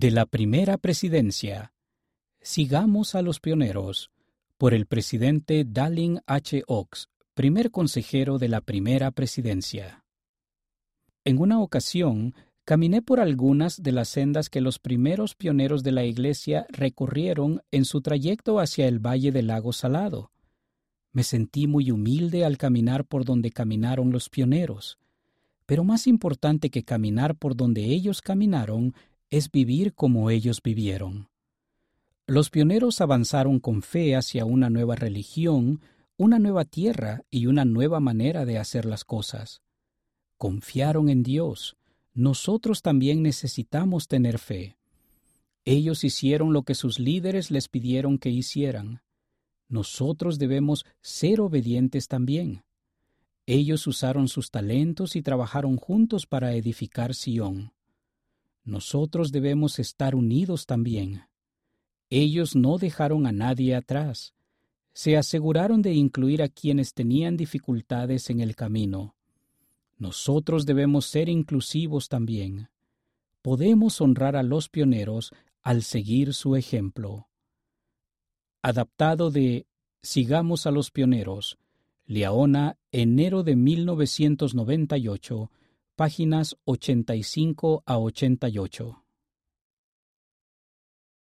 De la primera presidencia. Sigamos a los pioneros. Por el presidente Dallin H. Oaks, primer consejero de la primera presidencia. En una ocasión, caminé por algunas de las sendas que los primeros pioneros de la Iglesia recorrieron en su trayecto hacia el Valle del Lago Salado. Me sentí muy humilde al caminar por donde caminaron los pioneros. Pero más importante que caminar por donde ellos caminaron es vivir como ellos vivieron. Los pioneros avanzaron con fe hacia una nueva religión, una nueva tierra y una nueva manera de hacer las cosas. Confiaron en Dios. Nosotros también necesitamos tener fe. Ellos hicieron lo que sus líderes les pidieron que hicieran. Nosotros debemos ser obedientes también. Ellos usaron sus talentos y trabajaron juntos para edificar Sión nosotros debemos estar unidos también. Ellos no dejaron a nadie atrás. Se aseguraron de incluir a quienes tenían dificultades en el camino. Nosotros debemos ser inclusivos también. Podemos honrar a los pioneros al seguir su ejemplo. Adaptado de Sigamos a los pioneros, Leona, enero de 1998, páginas 85 a 88.